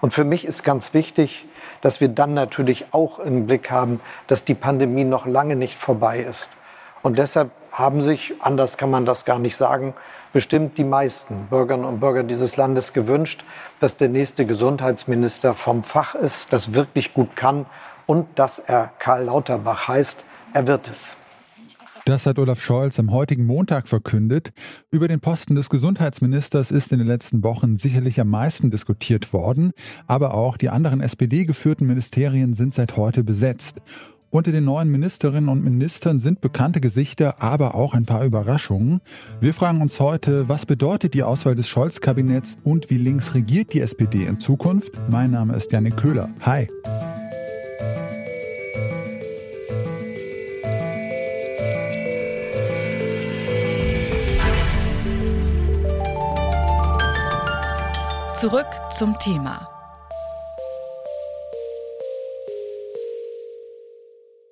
Und für mich ist ganz wichtig, dass wir dann natürlich auch im Blick haben, dass die Pandemie noch lange nicht vorbei ist. Und deshalb haben sich, anders kann man das gar nicht sagen, bestimmt die meisten Bürgerinnen und Bürger dieses Landes gewünscht, dass der nächste Gesundheitsminister vom Fach ist, das wirklich gut kann und dass er Karl Lauterbach heißt. Er wird es. Das hat Olaf Scholz am heutigen Montag verkündet. Über den Posten des Gesundheitsministers ist in den letzten Wochen sicherlich am meisten diskutiert worden, aber auch die anderen SPD-geführten Ministerien sind seit heute besetzt. Unter den neuen Ministerinnen und Ministern sind bekannte Gesichter, aber auch ein paar Überraschungen. Wir fragen uns heute, was bedeutet die Auswahl des Scholz-Kabinetts und wie links regiert die SPD in Zukunft? Mein Name ist Janik Köhler. Hi. Zurück zum Thema.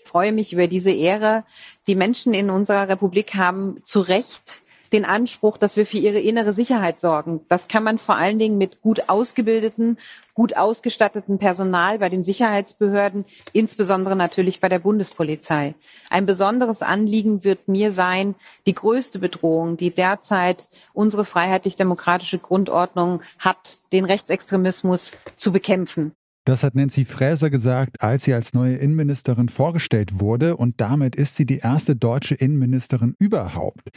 Ich freue mich über diese Ehre. Die Menschen in unserer Republik haben zu Recht den Anspruch, dass wir für ihre innere Sicherheit sorgen. Das kann man vor allen Dingen mit gut ausgebildeten, gut ausgestatteten Personal bei den Sicherheitsbehörden, insbesondere natürlich bei der Bundespolizei. Ein besonderes Anliegen wird mir sein, die größte Bedrohung, die derzeit unsere freiheitlich-demokratische Grundordnung hat, den Rechtsextremismus zu bekämpfen. Das hat Nancy Faeser gesagt, als sie als neue Innenministerin vorgestellt wurde und damit ist sie die erste deutsche Innenministerin überhaupt.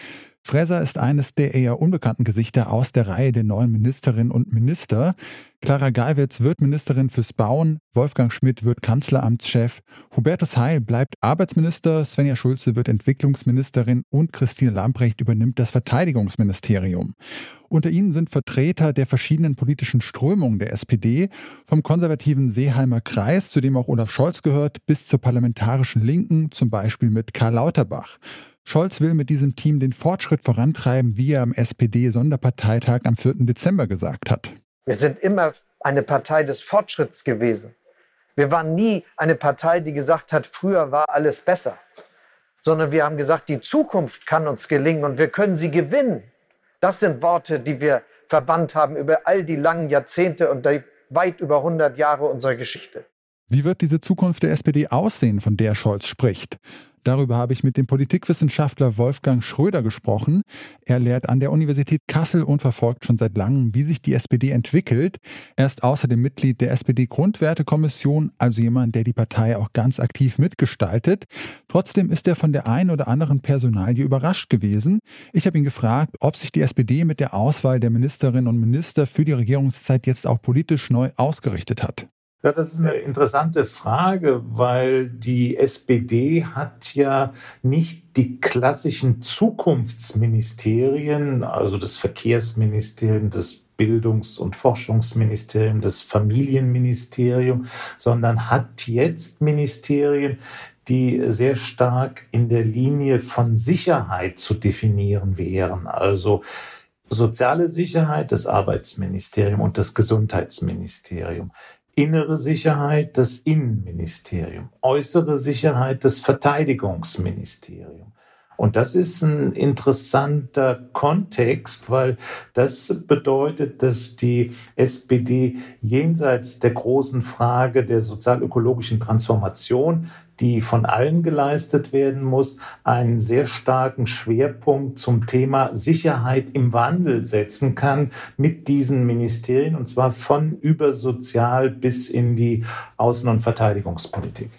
Faeser ist eines der eher unbekannten Gesichter aus der Reihe der neuen Ministerinnen und Minister. Clara Geiwitz wird Ministerin fürs Bauen, Wolfgang Schmidt wird Kanzleramtschef, Hubertus Heil bleibt Arbeitsminister, Svenja Schulze wird Entwicklungsministerin und Christine Lambrecht übernimmt das Verteidigungsministerium. Unter ihnen sind Vertreter der verschiedenen politischen Strömungen der SPD, vom konservativen Seeheimer Kreis, zu dem auch Olaf Scholz gehört, bis zur parlamentarischen Linken, zum Beispiel mit Karl Lauterbach. Scholz will mit diesem Team den Fortschritt vorantreiben, wie er am SPD-Sonderparteitag am 4. Dezember gesagt hat. Wir sind immer eine Partei des Fortschritts gewesen. Wir waren nie eine Partei, die gesagt hat, früher war alles besser, sondern wir haben gesagt, die Zukunft kann uns gelingen und wir können sie gewinnen. Das sind Worte, die wir verwandt haben über all die langen Jahrzehnte und die weit über 100 Jahre unserer Geschichte. Wie wird diese Zukunft der SPD aussehen, von der Scholz spricht? Darüber habe ich mit dem Politikwissenschaftler Wolfgang Schröder gesprochen. Er lehrt an der Universität Kassel und verfolgt schon seit langem, wie sich die SPD entwickelt. Er ist außerdem Mitglied der SPD-Grundwertekommission, also jemand, der die Partei auch ganz aktiv mitgestaltet. Trotzdem ist er von der einen oder anderen Personalie überrascht gewesen. Ich habe ihn gefragt, ob sich die SPD mit der Auswahl der Ministerinnen und Minister für die Regierungszeit jetzt auch politisch neu ausgerichtet hat. Ja, das ist eine interessante Frage, weil die SPD hat ja nicht die klassischen Zukunftsministerien, also das Verkehrsministerium, das Bildungs- und Forschungsministerium, das Familienministerium, sondern hat jetzt Ministerien, die sehr stark in der Linie von Sicherheit zu definieren wären. Also soziale Sicherheit, das Arbeitsministerium und das Gesundheitsministerium innere Sicherheit das Innenministerium, äußere Sicherheit das Verteidigungsministerium. Und das ist ein interessanter Kontext, weil das bedeutet, dass die SPD jenseits der großen Frage der sozialökologischen Transformation die von allen geleistet werden muss, einen sehr starken Schwerpunkt zum Thema Sicherheit im Wandel setzen kann mit diesen Ministerien, und zwar von über Sozial bis in die Außen- und Verteidigungspolitik.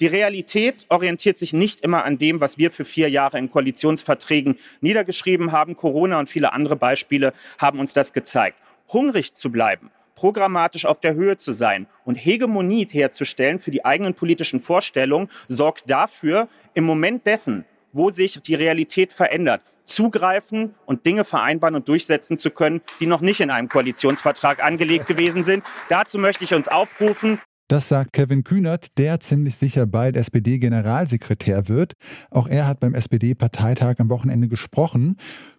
Die Realität orientiert sich nicht immer an dem, was wir für vier Jahre in Koalitionsverträgen niedergeschrieben haben. Corona und viele andere Beispiele haben uns das gezeigt. Hungrig zu bleiben, programmatisch auf der Höhe zu sein und Hegemonie herzustellen für die eigenen politischen Vorstellungen, sorgt dafür, im Moment dessen, wo sich die Realität verändert, zugreifen und Dinge vereinbaren und durchsetzen zu können, die noch nicht in einem Koalitionsvertrag angelegt gewesen sind. Dazu möchte ich uns aufrufen, das sagt Kevin Kühnert, der ziemlich sicher bald SPD-Generalsekretär wird. Auch er hat beim SPD-Parteitag am Wochenende gesprochen.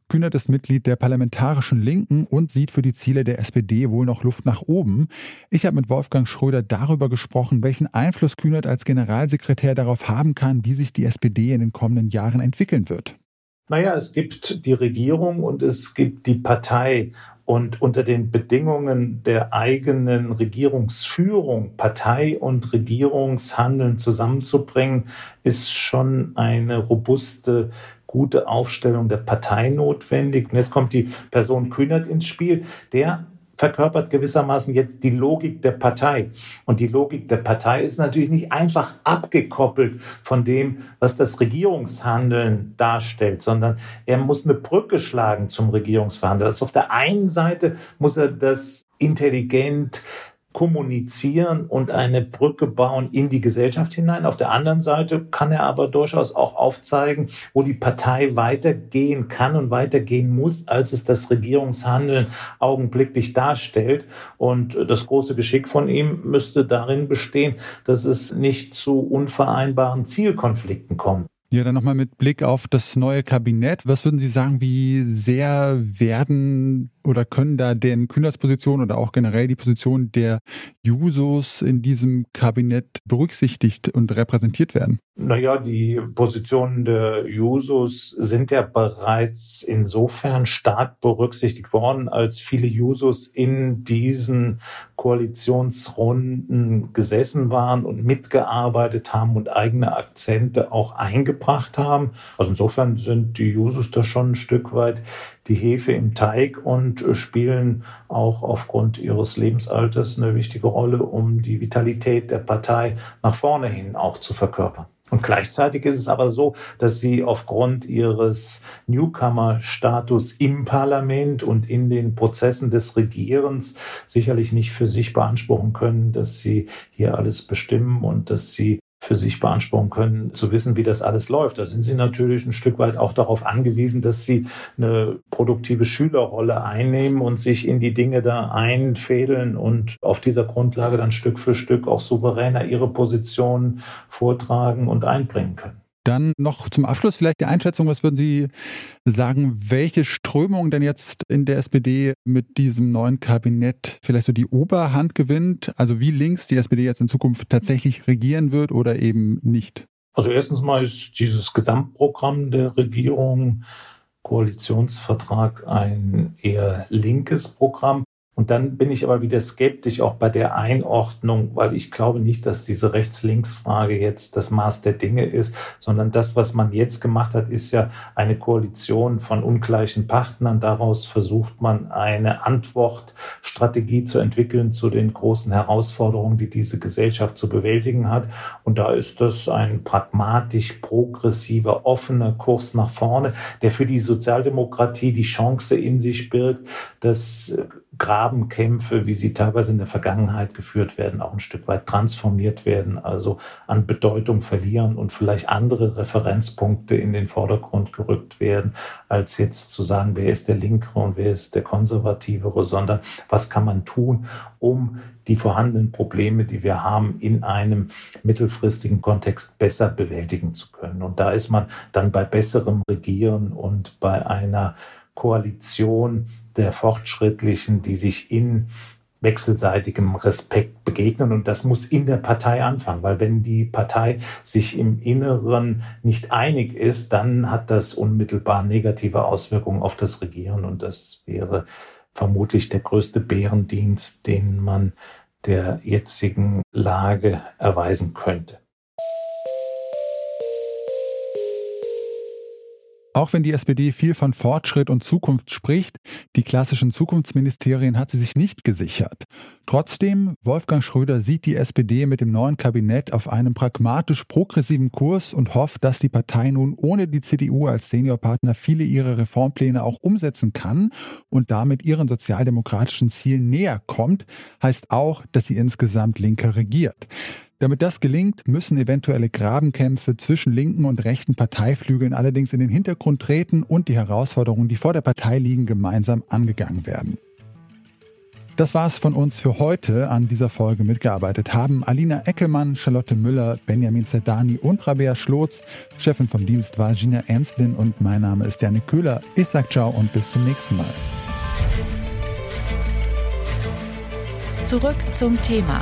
Kühnert ist Mitglied der Parlamentarischen Linken und sieht für die Ziele der SPD wohl noch Luft nach oben. Ich habe mit Wolfgang Schröder darüber gesprochen, welchen Einfluss Kühnert als Generalsekretär darauf haben kann, wie sich die SPD in den kommenden Jahren entwickeln wird. Naja, es gibt die Regierung und es gibt die Partei. Und unter den Bedingungen der eigenen Regierungsführung Partei und Regierungshandeln zusammenzubringen, ist schon eine robuste gute Aufstellung der Partei notwendig. Und jetzt kommt die Person Kühnert ins Spiel, der verkörpert gewissermaßen jetzt die Logik der Partei. Und die Logik der Partei ist natürlich nicht einfach abgekoppelt von dem, was das Regierungshandeln darstellt, sondern er muss eine Brücke schlagen zum Regierungsverhandeln. Also auf der einen Seite muss er das intelligent kommunizieren und eine Brücke bauen in die Gesellschaft hinein. Auf der anderen Seite kann er aber durchaus auch aufzeigen, wo die Partei weitergehen kann und weitergehen muss, als es das Regierungshandeln augenblicklich darstellt. Und das große Geschick von ihm müsste darin bestehen, dass es nicht zu unvereinbaren Zielkonflikten kommt. Ja, dann nochmal mit Blick auf das neue Kabinett. Was würden Sie sagen, wie sehr werden oder können da den Kühners Position oder auch generell die Position der Jusos in diesem Kabinett berücksichtigt und repräsentiert werden? Naja, die Positionen der Jusos sind ja bereits insofern stark berücksichtigt worden, als viele Jusos in diesen Koalitionsrunden gesessen waren und mitgearbeitet haben und eigene Akzente auch eingebracht haben. Also insofern sind die Jusos da schon ein Stück weit die Hefe im Teig und spielen auch aufgrund ihres Lebensalters eine wichtige Rolle, um die Vitalität der Partei nach vorne hin auch zu verkörpern. Und gleichzeitig ist es aber so, dass sie aufgrund ihres Newcomer-Status im Parlament und in den Prozessen des Regierens sicherlich nicht für sich beanspruchen können, dass sie hier alles bestimmen und dass sie für sich beanspruchen können, zu wissen, wie das alles läuft. Da sind sie natürlich ein Stück weit auch darauf angewiesen, dass sie eine produktive Schülerrolle einnehmen und sich in die Dinge da einfädeln und auf dieser Grundlage dann Stück für Stück auch souveräner ihre Position vortragen und einbringen können. Dann noch zum Abschluss vielleicht die Einschätzung, was würden Sie sagen, welche Strömung denn jetzt in der SPD mit diesem neuen Kabinett vielleicht so die Oberhand gewinnt? Also wie links die SPD jetzt in Zukunft tatsächlich regieren wird oder eben nicht? Also erstens mal ist dieses Gesamtprogramm der Regierung Koalitionsvertrag ein eher linkes Programm. Und dann bin ich aber wieder skeptisch auch bei der Einordnung, weil ich glaube nicht, dass diese Rechts-Links-Frage jetzt das Maß der Dinge ist, sondern das, was man jetzt gemacht hat, ist ja eine Koalition von ungleichen Partnern. Daraus versucht man eine Antwortstrategie zu entwickeln zu den großen Herausforderungen, die diese Gesellschaft zu bewältigen hat. Und da ist das ein pragmatisch progressiver, offener Kurs nach vorne, der für die Sozialdemokratie die Chance in sich birgt, dass Grabenkämpfe, wie sie teilweise in der Vergangenheit geführt werden, auch ein Stück weit transformiert werden, also an Bedeutung verlieren und vielleicht andere Referenzpunkte in den Vordergrund gerückt werden, als jetzt zu sagen, wer ist der Linkere und wer ist der Konservativere, sondern was kann man tun, um die vorhandenen Probleme, die wir haben, in einem mittelfristigen Kontext besser bewältigen zu können. Und da ist man dann bei besserem Regieren und bei einer Koalition der Fortschrittlichen, die sich in wechselseitigem Respekt begegnen. Und das muss in der Partei anfangen, weil wenn die Partei sich im Inneren nicht einig ist, dann hat das unmittelbar negative Auswirkungen auf das Regieren. Und das wäre vermutlich der größte Bärendienst, den man der jetzigen Lage erweisen könnte. Auch wenn die SPD viel von Fortschritt und Zukunft spricht, die klassischen Zukunftsministerien hat sie sich nicht gesichert. Trotzdem, Wolfgang Schröder sieht die SPD mit dem neuen Kabinett auf einem pragmatisch progressiven Kurs und hofft, dass die Partei nun ohne die CDU als Seniorpartner viele ihrer Reformpläne auch umsetzen kann und damit ihren sozialdemokratischen Zielen näher kommt, heißt auch, dass sie insgesamt linker regiert. Damit das gelingt, müssen eventuelle Grabenkämpfe zwischen linken und rechten Parteiflügeln allerdings in den Hintergrund treten und die Herausforderungen, die vor der Partei liegen, gemeinsam angegangen werden. Das war's von uns für heute. An dieser Folge mitgearbeitet haben Alina Eckelmann, Charlotte Müller, Benjamin Zerdani und Rabea Schlotz. Chefin vom Dienst war Gina Ernstlin und mein Name ist Janik Köhler. Ich sag ciao und bis zum nächsten Mal. Zurück zum Thema